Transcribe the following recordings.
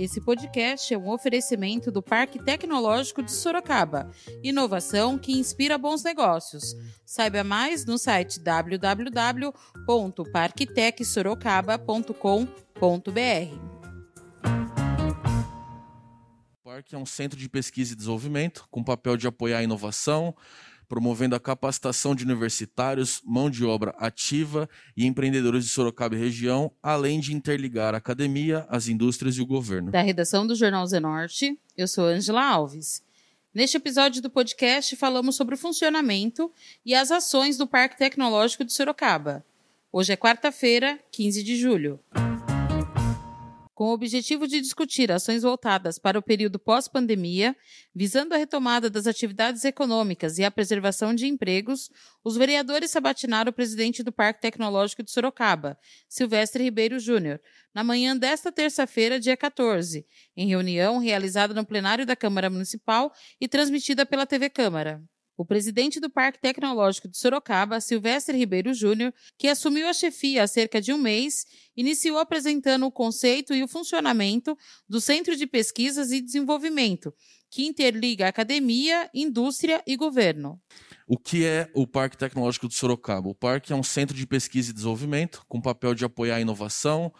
Esse podcast é um oferecimento do Parque Tecnológico de Sorocaba. Inovação que inspira bons negócios. Saiba mais no site www.parktecsorocaba.com.br. O Parque é um centro de pesquisa e desenvolvimento com papel de apoiar a inovação, promovendo a capacitação de universitários, mão de obra ativa e empreendedores de Sorocaba e região, além de interligar a academia, as indústrias e o governo. Da redação do Jornal Zenorte, eu sou Angela Alves. Neste episódio do podcast, falamos sobre o funcionamento e as ações do Parque Tecnológico de Sorocaba. Hoje é quarta-feira, 15 de julho com o objetivo de discutir ações voltadas para o período pós-pandemia, visando a retomada das atividades econômicas e a preservação de empregos, os vereadores sabatinaram o presidente do Parque Tecnológico de Sorocaba, Silvestre Ribeiro Júnior, na manhã desta terça-feira, dia 14, em reunião realizada no plenário da Câmara Municipal e transmitida pela TV Câmara. O presidente do Parque Tecnológico de Sorocaba, Silvestre Ribeiro Júnior, que assumiu a chefia há cerca de um mês, iniciou apresentando o conceito e o funcionamento do Centro de Pesquisas e Desenvolvimento, que interliga academia, indústria e governo. O que é o Parque Tecnológico de Sorocaba? O parque é um centro de pesquisa e desenvolvimento com papel de apoiar a inovação,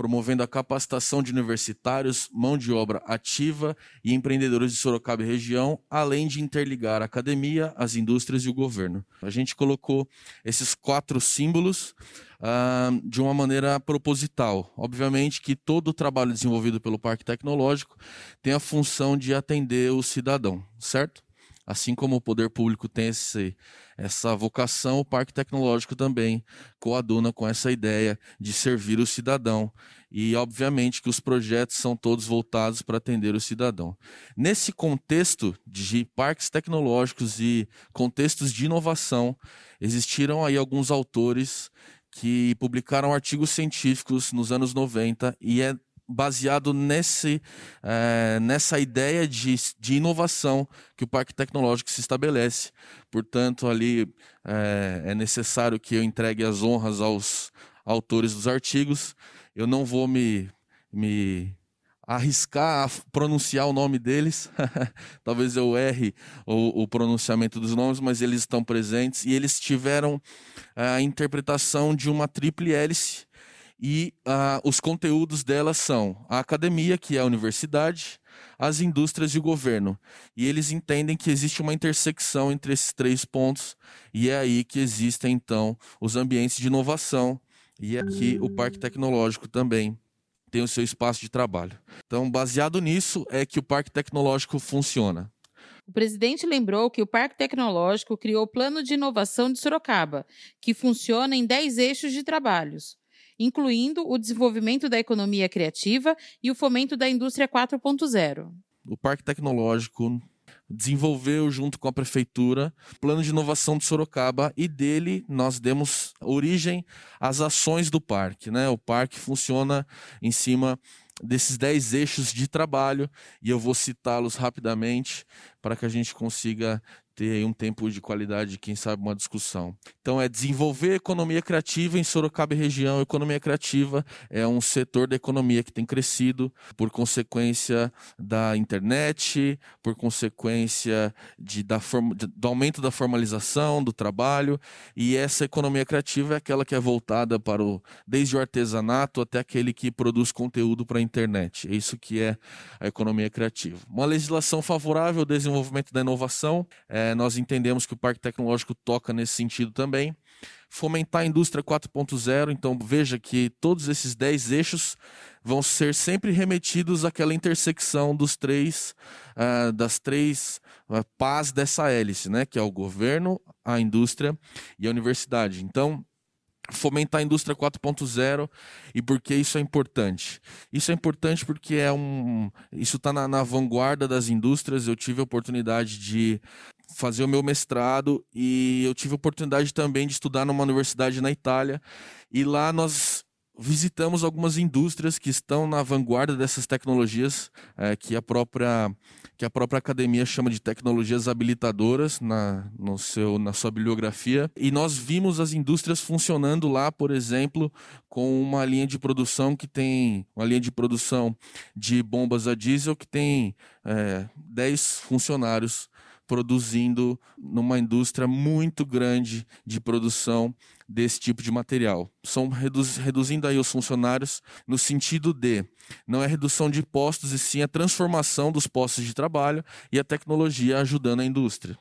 promovendo a capacitação de universitários, mão de obra ativa e empreendedores de Sorocaba e região, além de interligar a academia, as indústrias e o governo. A gente colocou esses quatro símbolos uh, de uma maneira proposital. Obviamente que todo o trabalho desenvolvido pelo Parque Tecnológico tem a função de atender o cidadão, certo? Assim como o poder público tem esse, essa vocação, o Parque Tecnológico também coaduna com essa ideia de servir o cidadão. E, obviamente, que os projetos são todos voltados para atender o cidadão. Nesse contexto de parques tecnológicos e contextos de inovação, existiram aí alguns autores que publicaram artigos científicos nos anos 90 e é baseado nesse, é, nessa ideia de, de inovação que o Parque Tecnológico se estabelece. Portanto, ali é, é necessário que eu entregue as honras aos autores dos artigos. Eu não vou me, me arriscar a pronunciar o nome deles. Talvez eu erre o, o, pronunciamento dos nomes, mas eles estão presentes e eles tiveram a interpretação de uma triple hélice e uh, os conteúdos dela são a academia, que é a universidade, as indústrias e o governo. E eles entendem que existe uma intersecção entre esses três pontos, e é aí que existem, então, os ambientes de inovação, e aqui o Parque Tecnológico também tem o seu espaço de trabalho. Então, baseado nisso, é que o Parque Tecnológico funciona. O presidente lembrou que o Parque Tecnológico criou o Plano de Inovação de Sorocaba, que funciona em 10 eixos de trabalhos incluindo o desenvolvimento da economia criativa e o fomento da indústria 4.0. O Parque Tecnológico desenvolveu junto com a prefeitura plano de inovação de Sorocaba e dele nós demos origem às ações do parque, né? O parque funciona em cima desses 10 eixos de trabalho e eu vou citá-los rapidamente para que a gente consiga ter aí um tempo de qualidade, quem sabe uma discussão. Então é desenvolver economia criativa em Sorocaba e região. Economia criativa é um setor da economia que tem crescido por consequência da internet, por consequência de, da form, de, do aumento da formalização do trabalho. E essa economia criativa é aquela que é voltada para o desde o artesanato até aquele que produz conteúdo para a internet. É isso que é a economia criativa. Uma legislação favorável ao desenvolvimento da inovação é, é, nós entendemos que o Parque Tecnológico toca nesse sentido também. Fomentar a indústria 4.0, então veja que todos esses 10 eixos vão ser sempre remetidos àquela intersecção dos três, uh, das três uh, pás dessa hélice, né? que é o governo, a indústria e a universidade. Então, fomentar a indústria 4.0 e por que isso é importante. Isso é importante porque é um, isso está na, na, vanguarda das indústrias. Eu tive a oportunidade de fazer o meu mestrado e eu tive a oportunidade também de estudar numa universidade na Itália e lá nós visitamos algumas indústrias que estão na vanguarda dessas tecnologias é, que a própria que a própria academia chama de tecnologias habilitadoras na, no seu, na sua bibliografia. E nós vimos as indústrias funcionando lá, por exemplo, com uma linha de produção que tem uma linha de produção de bombas a diesel que tem é, 10 funcionários produzindo numa indústria muito grande de produção desse tipo de material. São reduz, reduzindo aí os funcionários no sentido de não é redução de postos e sim a transformação dos postos de trabalho e a tecnologia ajudando a indústria.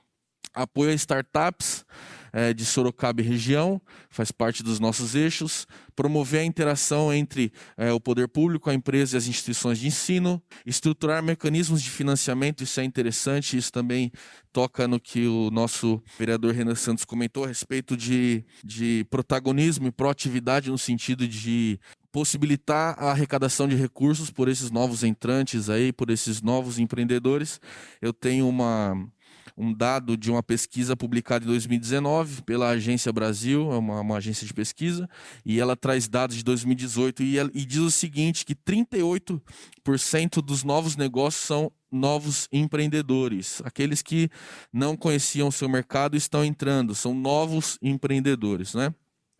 Apoio a startups é, de Sorocaba e região, faz parte dos nossos eixos. Promover a interação entre é, o poder público, a empresa e as instituições de ensino. Estruturar mecanismos de financiamento, isso é interessante, isso também toca no que o nosso vereador Renan Santos comentou a respeito de, de protagonismo e proatividade no sentido de possibilitar a arrecadação de recursos por esses novos entrantes aí, por esses novos empreendedores. Eu tenho uma um dado de uma pesquisa publicada em 2019 pela Agência Brasil, é uma, uma agência de pesquisa, e ela traz dados de 2018 e, e diz o seguinte, que 38% dos novos negócios são novos empreendedores. Aqueles que não conheciam o seu mercado estão entrando, são novos empreendedores, né?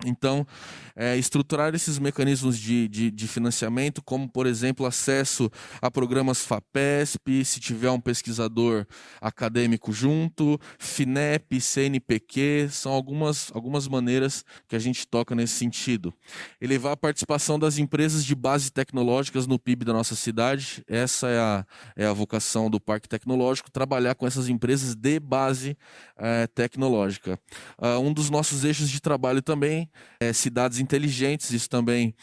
Então, é, estruturar esses mecanismos de, de, de, financiamento, como, por exemplo, acesso a programas FAPESP, se tiver um pesquisador acadêmico junto, FINEP, CNPq, são algumas, algumas maneiras que a gente toca nesse sentido. Elevar a participação das empresas de base tecnológicas no PIB da nossa cidade, essa é a, é a vocação do Parque Tecnológico, trabalhar com essas empresas de base é, tecnológica. Uh, um dos nossos eixos de trabalho também é, cidades inteligentes, isso também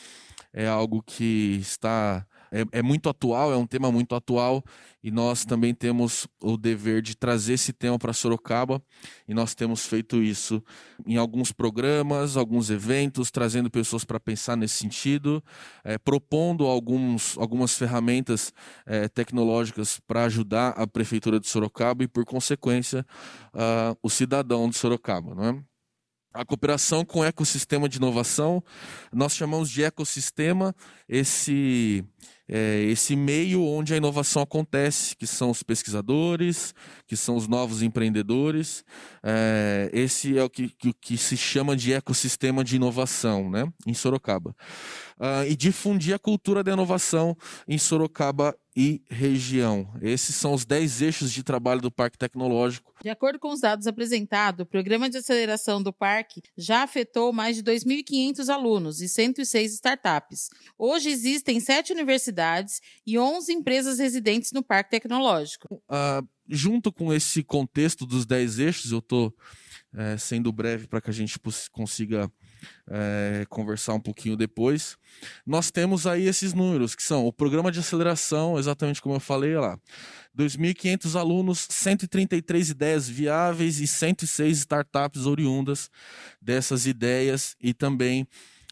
é algo que está é, é, muito atual, é um tema muito atual e nós também temos o dever de trazer esse tema para Sorocaba e nós temos feito isso em alguns programas, alguns eventos, trazendo pessoas para pensar nesse sentido, é, propondo alguns, algumas ferramentas é, tecnológicas para ajudar a prefeitura de Sorocaba e, por consequência, uh, o cidadão de Sorocaba, não é? A cooperação com o ecossistema de inovação. Nós chamamos de ecossistema esse, é, esse meio onde a inovação acontece, que são os pesquisadores, que são os novos empreendedores. É, esse é o que, que, que, se chama de ecossistema de inovação né, em Sorocaba. Uh, e difundir a cultura da inovação em Sorocaba e região. Esses são os 10 eixos de trabalho do Parque Tecnológico. De acordo com os dados apresentados, o programa de aceleração do parque já afetou mais de 2.500 alunos e 106 startups. Hoje existem sete universidades e 11 empresas residentes no Parque Tecnológico. Uh, junto com esse contexto dos 10 eixos, eu estou é, sendo breve para que a gente consiga é, conversar um pouquinho depois. Nós temos aí esses números, que são o programa de aceleração, exatamente como eu falei lá. 2.500 alunos, 133 ideias viáveis e 106 startups oriundas dessas ideias e também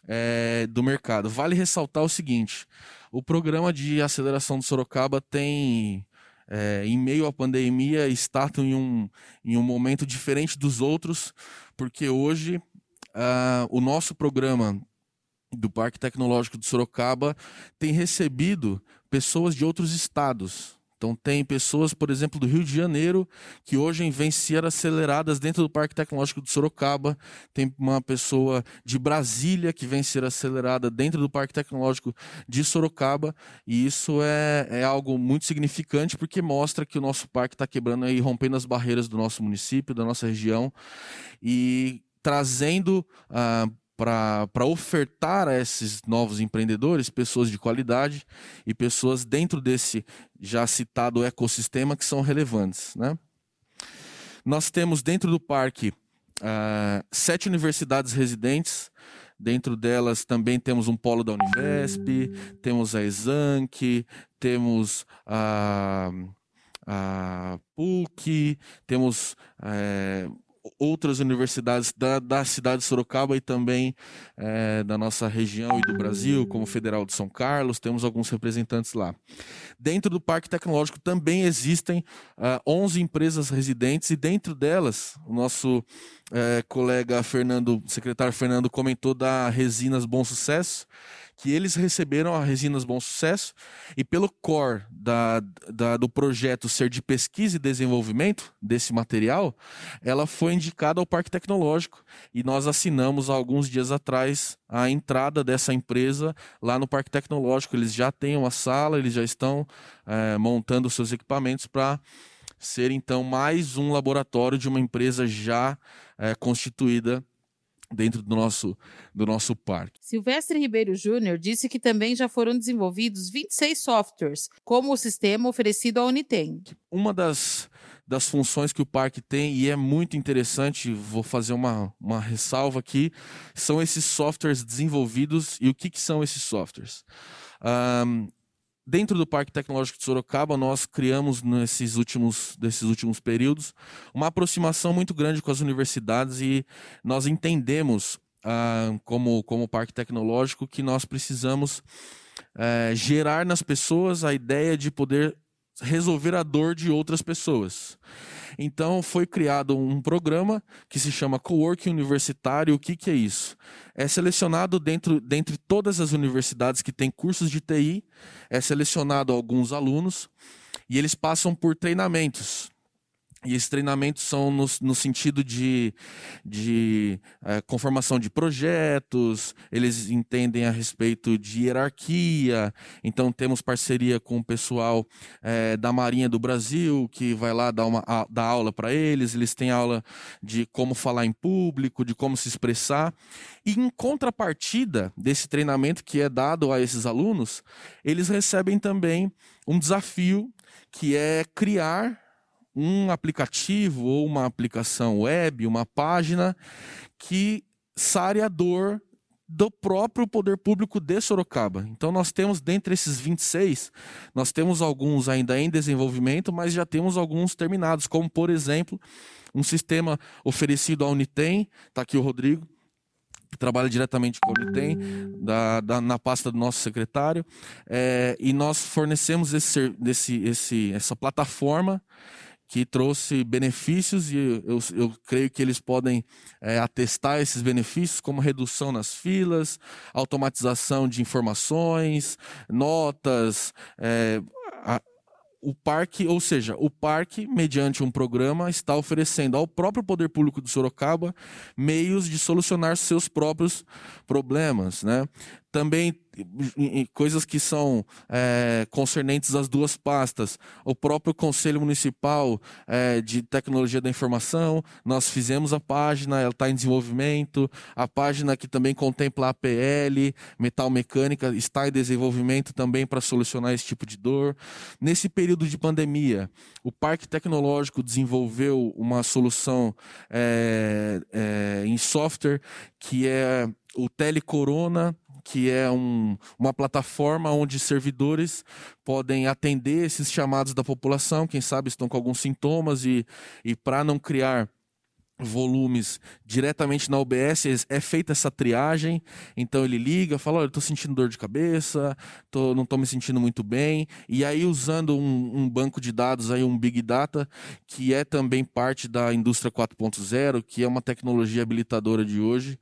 é, do mercado. Vale ressaltar o seguinte: o programa de aceleração do Sorocaba tem é, em meio à pandemia, está em um, em um momento diferente dos outros, porque hoje uh, o nosso programa do Parque Tecnológico de Sorocaba tem recebido pessoas de outros estados. Então tem pessoas, por exemplo, do Rio de Janeiro, que hoje vêm ser aceleradas dentro do Parque Tecnológico de Sorocaba. Tem uma pessoa de Brasília que vem ser acelerada dentro do Parque Tecnológico de Sorocaba. E isso é, é algo muito significante porque mostra que o nosso parque está quebrando e rompendo as barreiras do nosso município, da nossa região. E trazendo uh, para ofertar a esses novos empreendedores pessoas de qualidade e pessoas dentro desse já citado ecossistema que são relevantes. Né? Nós temos dentro do parque uh, sete universidades residentes. Dentro delas também temos um polo da Univesp, temos a Exanc, temos a, a PUC, temos é, outras universidades da, da cidade de Sorocaba e também é, da nossa região e do Brasil, como Federal de São Carlos, temos alguns representantes lá. Dentro do Parque Tecnológico também existem uh, ah, 11 empresas residentes e dentro delas, o nosso é, colega Fernando, secretário Fernando, comentou da Resinas Bom Sucesso, que eles receberam a Resinas Bom Sucesso e pelo core da, da, do projeto ser de pesquisa e desenvolvimento desse material, ela foi indicada ao Parque Tecnológico e nós assinamos há alguns dias atrás a entrada dessa empresa lá no Parque Tecnológico. Eles já têm uma sala, eles já estão é, montando seus equipamentos para ser então mais um laboratório de uma empresa já é, constituída dentro do nosso, do nosso parque. Silvestre Ribeiro Júnior disse que também já foram desenvolvidos 26 softwares, como o sistema oferecido à Unitem. Uma das, das funções que o parque tem, e é muito interessante, vou fazer uma, uma ressalva aqui, são esses softwares desenvolvidos. E o que, que são esses softwares? Um, dentro do Parque Tecnológico de Sorocaba, nós criamos nesses últimos, desses últimos períodos uma aproximação muito grande com as universidades e nós entendemos, ah, como, como Parque Tecnológico, que nós precisamos eh, gerar nas pessoas a ideia de poder resolver a dor de outras pessoas. Então foi criado um programa que se chama Coworking Universitário. O que, que é isso? É selecionado dentro dentre todas as universidades que têm cursos de TI, é selecionado alguns alunos e eles passam por treinamentos. E esses treinamentos são no, no sentido de, de é, conformação de projetos, eles entendem a respeito de hierarquia. Então, temos parceria com o pessoal é, da Marinha do Brasil, que vai lá dar, uma, a, dar aula para eles. Eles têm aula de como falar em público, de como se expressar. E, em contrapartida desse treinamento que é dado a esses alunos, eles recebem também um desafio que é criar um aplicativo ou uma aplicação web, uma página que sare a dor do próprio poder público de Sorocaba. Então nós temos dentre esses 26, nós temos alguns ainda em desenvolvimento, mas já temos alguns terminados, como por exemplo, um sistema oferecido à Unitem, está aqui o Rodrigo, que trabalha diretamente com a Unitem, da, da, na pasta do nosso secretário, é, e nós fornecemos esse, esse, esse, essa plataforma que trouxe benefícios e eu, eu creio que eles podem é, atestar esses benefícios, como redução nas filas, automatização de informações, notas, é, a, o parque, ou seja, o parque, mediante um programa, está oferecendo ao próprio poder público de Sorocaba meios de solucionar seus próprios problemas, né? Também coisas que são é, concernentes às duas pastas. O próprio Conselho Municipal é, de Tecnologia da Informação, nós fizemos a página, ela está em desenvolvimento. A página que também contempla APL, metal mecânica, está em desenvolvimento também para solucionar esse tipo de dor. Nesse período de pandemia, o Parque Tecnológico desenvolveu uma solução é, é em software que é o Telecorona que é um, uma plataforma onde servidores podem atender esses chamados da população, quem sabe estão com alguns sintomas, e, e para não criar volumes diretamente na OBS, é feita essa triagem, então ele liga, fala, olha, estou sentindo dor de cabeça, tô, não estou me sentindo muito bem, e aí usando um, um, banco de dados, aí um Big Data, que é também parte da indústria 4.0, que é uma tecnologia habilitadora de hoje,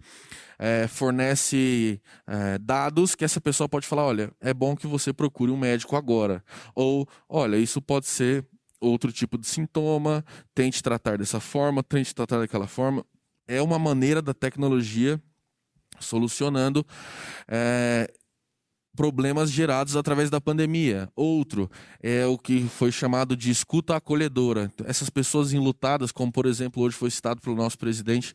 é, fornece é, dados que essa pessoa pode falar, olha, é bom que você procure um médico agora, ou, olha, isso pode ser outro tipo de sintoma, tente tratar dessa forma, tente tratar daquela forma. É uma maneira da tecnologia solucionando é, problemas gerados através da pandemia. Outro é o que foi chamado de escuta acolhedora. Essas pessoas enlutadas, como por exemplo hoje foi citado pelo nosso presidente,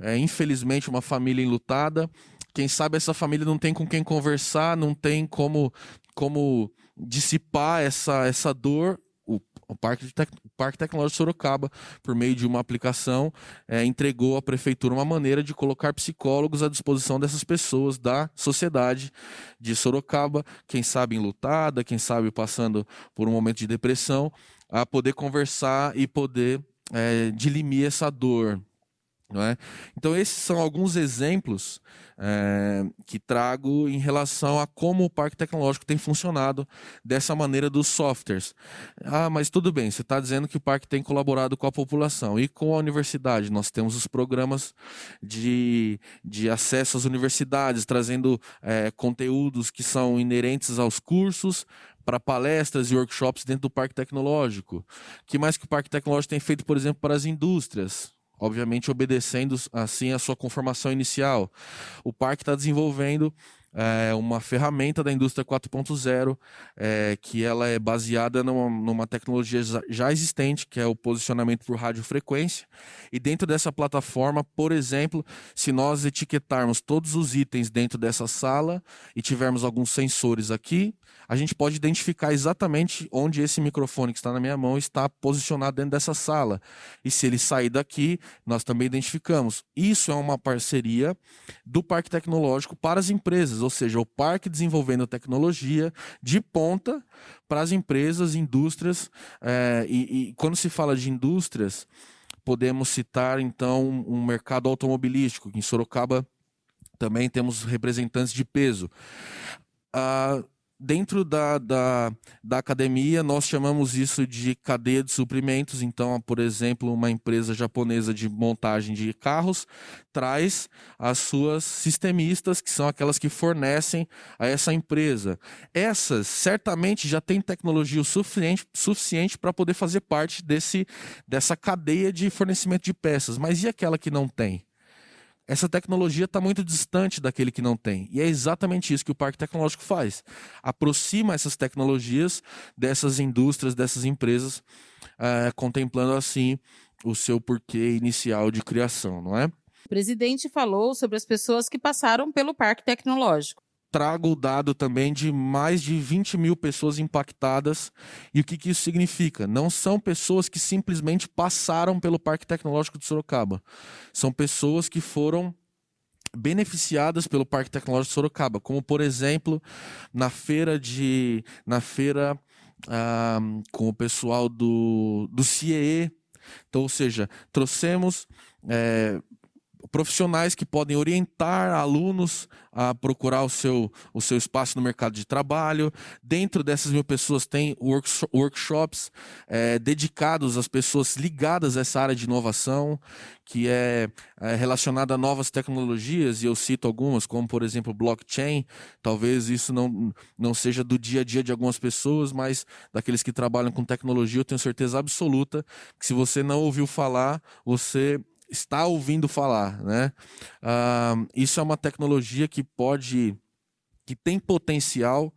é, infelizmente uma família enlutada. Quem sabe essa família não tem com quem conversar, não tem como como dissipar essa, essa dor o, o Parque, Tec... Parque Tecnológico Sorocaba, por meio de uma aplicação, é, entregou à prefeitura uma maneira de colocar psicólogos à disposição dessas pessoas da sociedade de Sorocaba, quem sabe enlutada, quem sabe passando por um momento de depressão, a poder conversar e poder é, dilimir essa dor. É? Então, esses são alguns exemplos é, que trago em relação a como o parque tecnológico tem funcionado dessa maneira dos softwares. Ah, mas tudo bem, você está dizendo que o parque tem colaborado com a população e com a universidade. Nós temos os programas de, de acesso às universidades, trazendo é, conteúdos que são inerentes aos cursos, para palestras e workshops dentro do parque tecnológico. que mais que o parque tecnológico tem feito, por exemplo, para as indústrias? Obviamente obedecendo assim a sua conformação inicial. O parque está desenvolvendo é, uma ferramenta da indústria 4.0 é, que ela é baseada numa, numa, tecnologia já existente, que é o posicionamento por radiofrequência. E dentro dessa plataforma, por exemplo, se nós etiquetarmos todos os itens dentro dessa sala e tivermos alguns sensores aqui, a gente pode identificar exatamente onde esse microfone que está na minha mão está posicionado dentro dessa sala. E se ele sair daqui, nós também identificamos. Isso é uma parceria do Parque Tecnológico para as empresas, ou seja, o parque desenvolvendo tecnologia de ponta para as empresas, indústrias. É, e, e quando se fala de indústrias, podemos citar então um mercado automobilístico. Em Sorocaba também temos representantes de peso. Uh, dentro da, da, da, academia, nós chamamos isso de cadeia de suprimentos. Então, por exemplo, uma empresa japonesa de montagem de carros traz as suas sistemistas, que são aquelas que fornecem a essa empresa. Essas certamente já têm tecnologia o suficiente, suficiente para poder fazer parte desse, dessa cadeia de fornecimento de peças. Mas e aquela que não tem? Essa tecnologia está muito distante daquele que não tem. E é exatamente isso que o Parque Tecnológico faz. Aproxima essas tecnologias dessas indústrias, dessas empresas, é, contemplando assim o seu porquê inicial de criação, não é? O presidente falou sobre as pessoas que passaram pelo Parque Tecnológico trago o dado também de mais de 20 mil pessoas impactadas. E o que, que isso significa? Não são pessoas que simplesmente passaram pelo Parque Tecnológico de Sorocaba. São pessoas que foram beneficiadas pelo Parque Tecnológico de Sorocaba, como por exemplo na feira de na feira ah, com o pessoal do do CIE. Então, ou seja, trouxemos é, profissionais que podem orientar alunos a procurar o seu, o seu espaço no mercado de trabalho. Dentro dessas mil pessoas tem workshops é, dedicados às pessoas ligadas a essa área de inovação, que é, é relacionada a novas tecnologias, e eu cito algumas, como por exemplo blockchain. Talvez isso não, não seja do dia a dia de algumas pessoas, mas daqueles que trabalham com tecnologia, eu tenho certeza absoluta que se você não ouviu falar, você está ouvindo falar, né? Uh, isso é uma tecnologia que pode, que tem potencial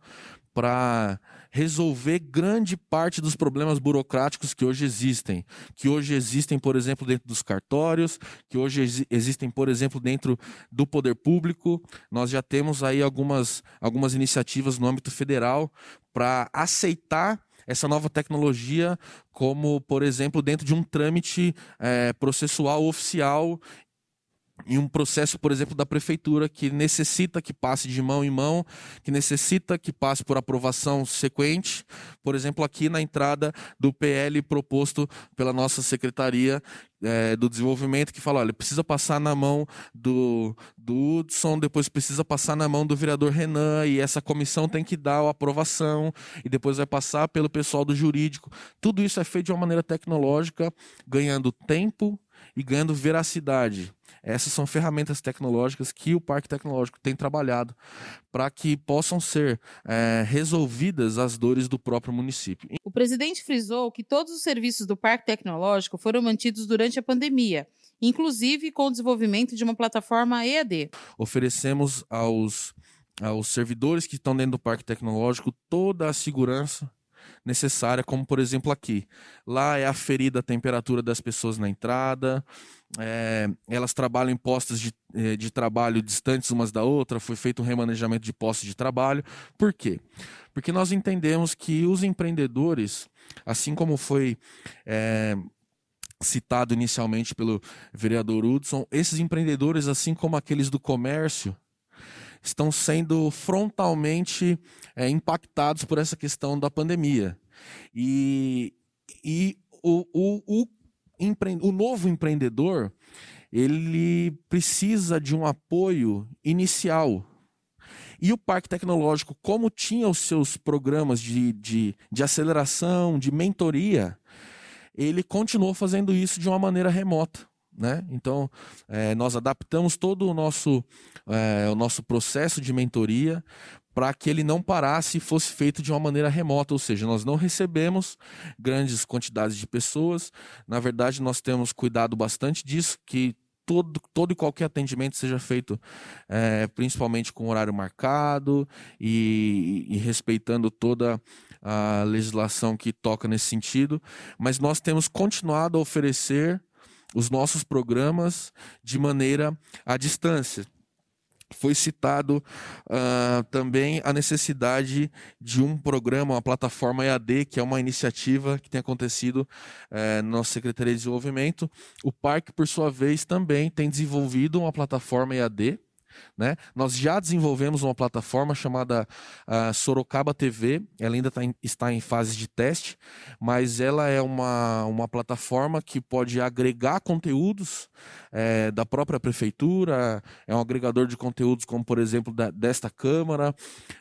para resolver grande parte dos problemas burocráticos que hoje existem, que hoje existem, por exemplo, dentro dos cartórios, que hoje ex existem, por exemplo, dentro do poder público. Nós já temos aí algumas, algumas iniciativas no âmbito federal para aceitar essa nova tecnologia, como, por exemplo, dentro de um trâmite é, processual oficial em um processo, por exemplo, da prefeitura que necessita que passe de mão em mão, que necessita que passe por aprovação sequente, por exemplo, aqui na entrada do PL proposto pela nossa secretaria é, do desenvolvimento, que fala, olha, precisa passar na mão do, do Hudson, depois precisa passar na mão do vereador Renan, e essa comissão tem que dar a aprovação, e depois vai passar pelo pessoal do jurídico. Tudo isso é feito de uma maneira tecnológica, ganhando tempo e ganhando veracidade. Essas são ferramentas tecnológicas que o Parque Tecnológico tem trabalhado para que possam ser é, resolvidas as dores do próprio município. O presidente frisou que todos os serviços do Parque Tecnológico foram mantidos durante a pandemia, inclusive com o desenvolvimento de uma plataforma EAD. Oferecemos aos, aos servidores que estão dentro do Parque Tecnológico toda a segurança necessária, como por exemplo aqui. Lá é aferida a temperatura das pessoas na entrada, é, elas trabalham em postos de, é, de trabalho distantes umas da outra, foi feito um remanejamento de postos de trabalho. Por quê? Porque nós entendemos que os empreendedores, assim como foi. É, citado inicialmente pelo vereador Hudson, esses empreendedores, assim como aqueles do comércio, estão sendo frontalmente é, impactados por essa questão da pandemia. E, e o, o, o, empre... o novo empreendedor ele precisa de um apoio inicial. E o Parque Tecnológico, como tinha os seus programas de, de, de aceleração, de mentoria, ele continuou fazendo isso de uma maneira remota. Né? Então, é, nós adaptamos todo o nosso, é, o nosso processo de mentoria para que ele não parasse e fosse feito de uma maneira remota, ou seja, nós não recebemos grandes quantidades de pessoas. Na verdade, nós temos cuidado bastante disso, que todo, todo e qualquer atendimento seja feito é, principalmente com horário marcado e, e respeitando toda a legislação que toca nesse sentido. Mas nós temos continuado a oferecer os nossos programas de maneira à distância foi citado uh, também a necessidade de um programa, uma plataforma EAD, que é uma iniciativa que tem acontecido uh, na nossa Secretaria de Desenvolvimento. O Parque, por sua vez, também tem desenvolvido uma plataforma EAD, né? Nós já desenvolvemos uma plataforma chamada uh, Sorocaba TV, ela ainda tá em, está em fase de teste, mas ela é uma, uma plataforma que pode agregar conteúdos é, da própria prefeitura, é um agregador de conteúdos, como por exemplo da, desta Câmara,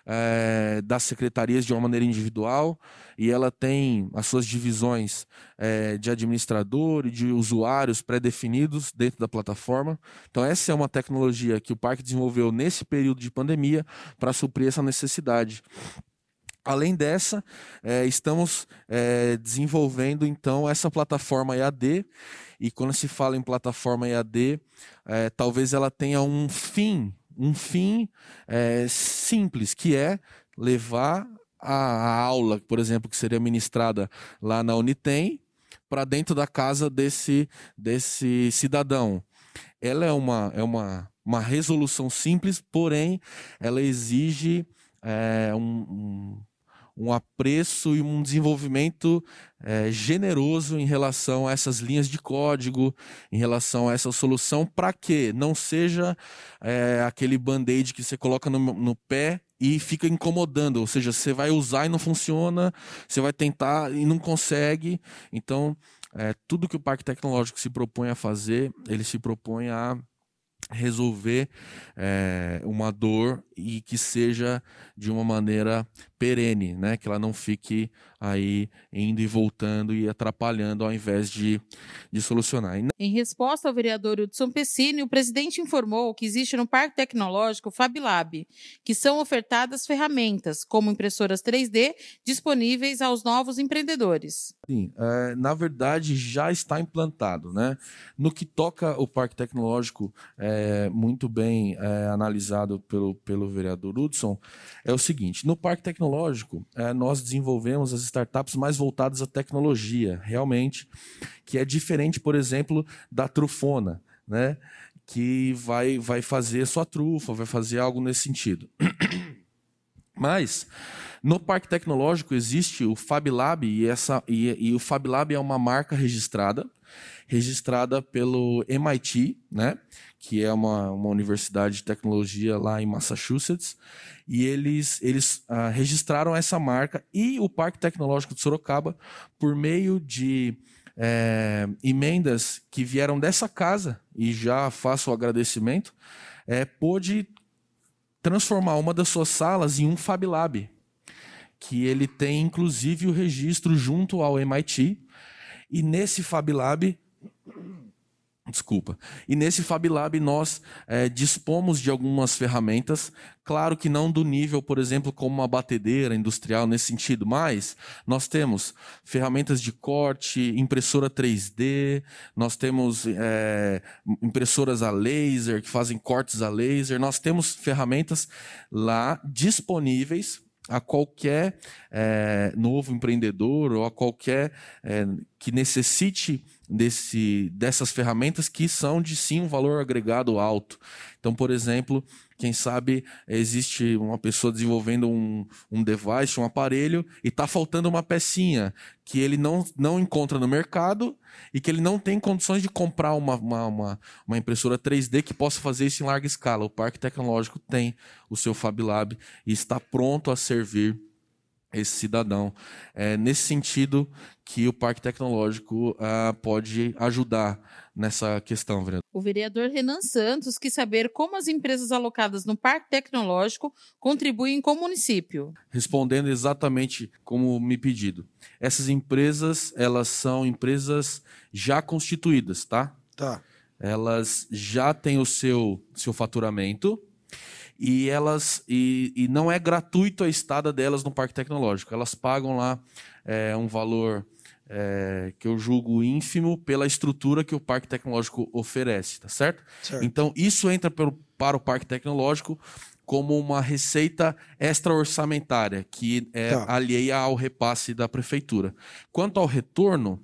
é, das secretarias de uma maneira individual, e ela tem as suas divisões é, de administrador e de usuários pré-definidos dentro da plataforma. Então, essa é uma tecnologia que o parque desenvolveu nesse período de pandemia para suprir essa necessidade. Além dessa, é, estamos é, desenvolvendo então essa plataforma EAD. E quando se fala em plataforma EAD, é, talvez ela tenha um fim, um fim é, simples, que é levar a, aula, por exemplo, que seria ministrada lá na Unitem, para dentro da casa desse, desse cidadão. Ela é uma, é uma, uma resolução simples, porém, ela exige é, um, um apreço e um desenvolvimento é, generoso em relação a essas linhas de código, em relação a essa solução, para que não seja é, aquele band-aid que você coloca no, no pé e fica incomodando, ou seja, você vai usar e não funciona, você vai tentar e não consegue. Então, é, tudo que o Parque Tecnológico se propõe a fazer, ele se propõe a resolver é, uma dor e que seja de uma maneira perene, né? Que ela não fique aí indo e voltando e atrapalhando ao invés de, de solucionar. Em resposta ao vereador Hudson Pessini, o presidente informou que existe no Parque Tecnológico FabLab, que são ofertadas ferramentas, como impressoras 3D, disponíveis aos novos empreendedores. Sim, é, na verdade já está implantado, né? No que toca o Parque Tecnológico, é, muito bem é, analisado pelo, pelo vereador Hudson, é o seguinte, no Parque Tecnológico, é, nós desenvolvemos as startups mais voltadas à tecnologia, realmente, que é diferente, por exemplo, da Trufona, né? que vai, vai fazer sua trufa, vai fazer algo nesse sentido. Mas no Parque Tecnológico existe o FabLab e, essa, e, e o FabLab é uma marca registrada, registrada pelo MIT, né? que é uma, uma universidade de tecnologia lá em Massachusetts, e eles, eles ah, registraram essa marca e o Parque Tecnológico de Sorocaba, por meio de é, emendas que vieram dessa casa, e já faço o agradecimento, é, pôde transformar uma das suas salas em um Fab Lab, que ele tem inclusive o registro junto ao MIT, e nesse Fab Lab Desculpa. E nesse FabLab nós é, dispomos de algumas ferramentas, claro que não do nível, por exemplo, como uma batedeira industrial nesse sentido, mas nós temos ferramentas de corte, impressora 3D, nós temos é, impressoras a laser que fazem cortes a laser, nós temos ferramentas lá disponíveis a qualquer é, novo empreendedor ou a qualquer é, que necessite desse, dessas ferramentas que são de sim um valor agregado alto. Então, por exemplo, quem sabe existe uma pessoa desenvolvendo um, um device, um aparelho, e está faltando uma pecinha que ele não, não encontra no mercado e que ele não tem condições de comprar uma, uma, uma, uma impressora 3D que possa fazer isso em larga escala. O Parque Tecnológico tem o seu Fab Lab e está pronto a servir esse cidadão. É nesse sentido que o Parque Tecnológico ah, pode ajudar nessa questão, vereador. O vereador Renan Santos quis saber como as empresas alocadas no Parque Tecnológico contribuem com o município. Respondendo exatamente como me pedido. Essas empresas, elas são empresas já constituídas, tá? Tá. Elas já têm o seu, seu faturamento, e elas e, e, não é gratuito a estada delas no parque tecnológico. Elas pagam lá é, um valor é, que eu julgo ínfimo pela estrutura que o parque tecnológico oferece, tá certo? certo. Então isso entra pelo, para o parque tecnológico como uma receita extra-orçamentária que é tá. alheia ao repasse da prefeitura. Quanto ao retorno,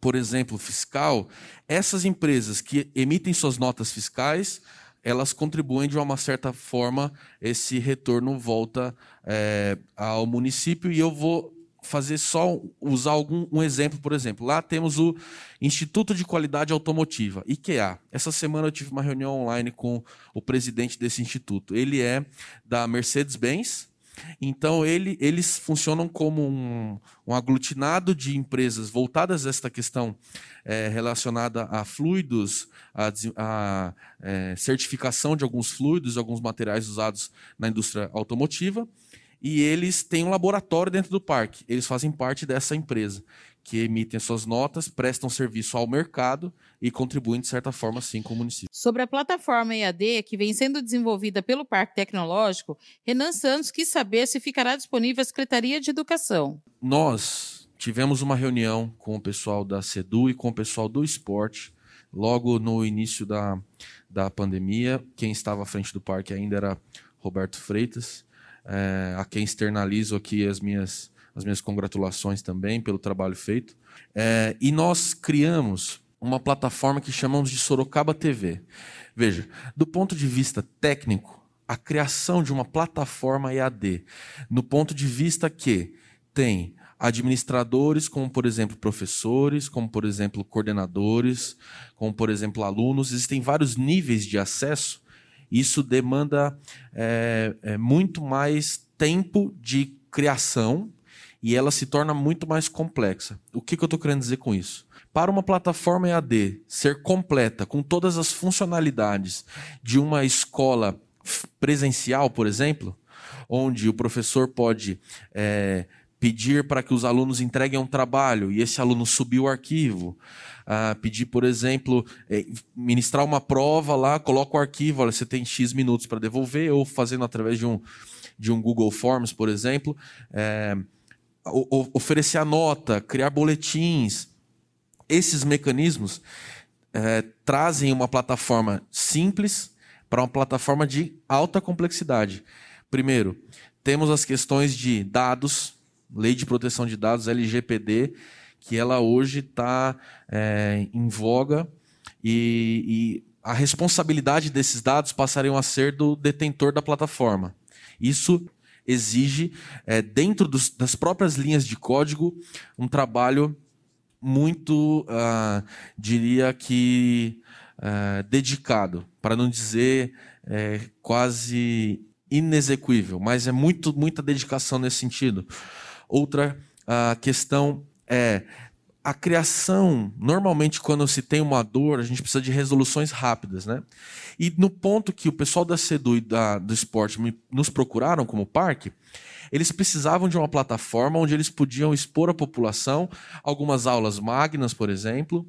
por exemplo, fiscal, essas empresas que emitem suas notas fiscais elas contribuem de uma certa forma, esse retorno volta é, ao município e eu vou fazer só usar algum um exemplo, por exemplo. Lá temos o Instituto de Qualidade Automotiva, IKEA. Essa semana eu tive uma reunião online com o presidente desse instituto. Ele é da Mercedes-Benz, então, ele, eles funcionam como um, um, aglutinado de empresas voltadas a esta questão é, relacionada a fluidos, a, a é, certificação de alguns fluidos, alguns materiais usados na indústria automotiva. E eles têm um laboratório dentro do parque. Eles fazem parte dessa empresa que emitem suas notas, prestam serviço ao mercado e contribuem, de certa forma, sim, com o município. Sobre a plataforma EAD, que vem sendo desenvolvida pelo Parque Tecnológico, Renan Santos quis saber se ficará disponível a Secretaria de Educação. Nós tivemos uma reunião com o pessoal da SEDU e com o pessoal do esporte, logo no início da, da pandemia. Quem estava à frente do parque ainda era Roberto Freitas, é, a quem externalizo aqui as minhas as minhas congratulações também pelo trabalho feito. É, e nós criamos uma plataforma que chamamos de Sorocaba TV. Veja, do ponto de vista técnico, a criação de uma plataforma EAD, no ponto de vista que tem administradores, como por exemplo professores, como por exemplo coordenadores, como por exemplo alunos, existem vários níveis de acesso. Isso demanda é, é, muito mais tempo de criação e ela se torna muito mais complexa. O que, que eu estou querendo dizer com isso? Para uma plataforma EAD ser completa, com todas as funcionalidades de uma escola presencial, por exemplo, onde o professor pode é, pedir para que os alunos entreguem um trabalho e esse aluno subir o arquivo. Uh, pedir, por exemplo, é, ministrar uma prova lá, coloca o arquivo, olha, você tem X minutos para devolver, ou fazendo através de um, de um Google Forms, por exemplo. Oferecer a nota, criar boletins. Esses mecanismos é, trazem uma plataforma simples para uma plataforma de alta complexidade. Primeiro, temos as questões de dados, Lei de Proteção de Dados, LGPD, que ela hoje está é, em voga e, e a responsabilidade desses dados passariam a ser do detentor da plataforma. Isso exige, é, dentro dos, das próprias linhas de código, um trabalho muito, uh, diria que, uh, dedicado, para não dizer é, quase inexequível, mas é muito, muita dedicação nesse sentido. Outra uh, questão é a criação, normalmente quando se tem uma dor, a gente precisa de resoluções rápidas, né? E no ponto que o pessoal da Sedu e da, do esporte me, nos procuraram como parque, eles precisavam de uma plataforma onde eles podiam expor à população algumas aulas magnas, por exemplo,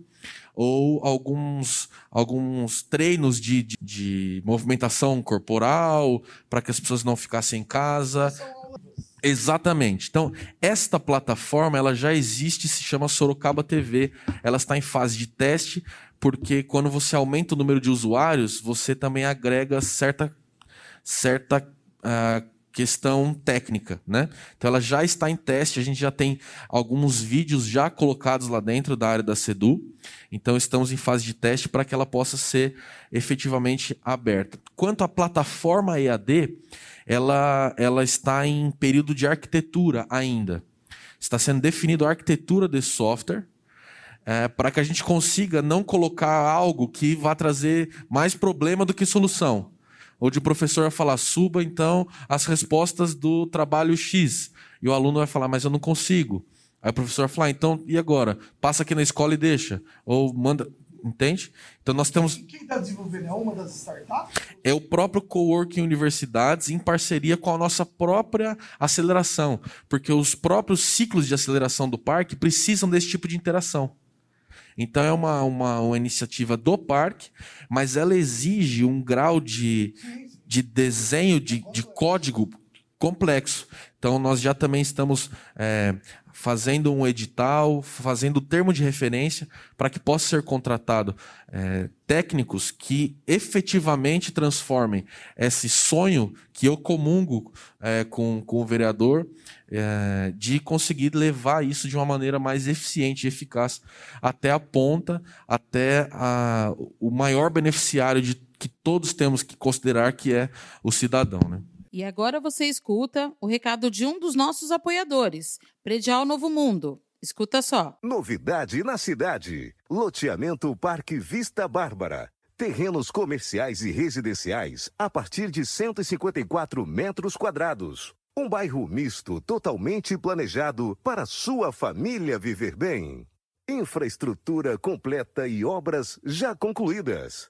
ou alguns, alguns treinos de, de, de movimentação corporal para que as pessoas não ficassem em casa. Exatamente. Então, esta plataforma ela já existe, se chama Sorocaba TV. Ela está em fase de teste, porque quando você aumenta o número de usuários, você também agrega certa, certa uh, questão técnica, né? Então, ela já está em teste. A gente já tem alguns vídeos já colocados lá dentro da área da Sedu. Então, estamos em fase de teste para que ela possa ser efetivamente aberta. Quanto à plataforma EAD, ela, ela está em período de arquitetura ainda. Está sendo definido a arquitetura desse software é, para que a gente consiga não colocar algo que vá trazer mais problema do que solução. Onde o professor vai falar, suba então as respostas do trabalho X. E o aluno vai falar, mas eu não consigo. Aí o professor vai falar, então, e agora? Passa aqui na escola e deixa. Ou manda. Entende? Então nós temos. Quem está desenvolvendo é uma das startups? É o próprio Coworking Universidades em parceria com a nossa própria aceleração. Porque os próprios ciclos de aceleração do parque precisam desse tipo de interação. Então é uma, uma, uma iniciativa do parque, mas ela exige um grau de, de desenho, de, de código complexo. Então nós já também estamos é, fazendo um edital, fazendo termo de referência para que possa ser contratado é, técnicos que efetivamente transformem esse sonho que eu comungo é, com, com o vereador é, de conseguir levar isso de uma maneira mais eficiente e eficaz até a ponta, até a, o maior beneficiário de que todos temos que considerar que é o cidadão, né? E agora você escuta o recado de um dos nossos apoiadores, Predial Novo Mundo. Escuta só. Novidade na cidade. Loteamento Parque Vista Bárbara. Terrenos comerciais e residenciais a partir de 154 metros quadrados. Um bairro misto totalmente planejado para sua família viver bem. Infraestrutura completa e obras já concluídas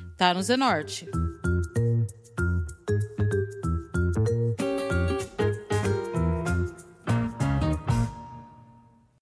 tá no Zenorte.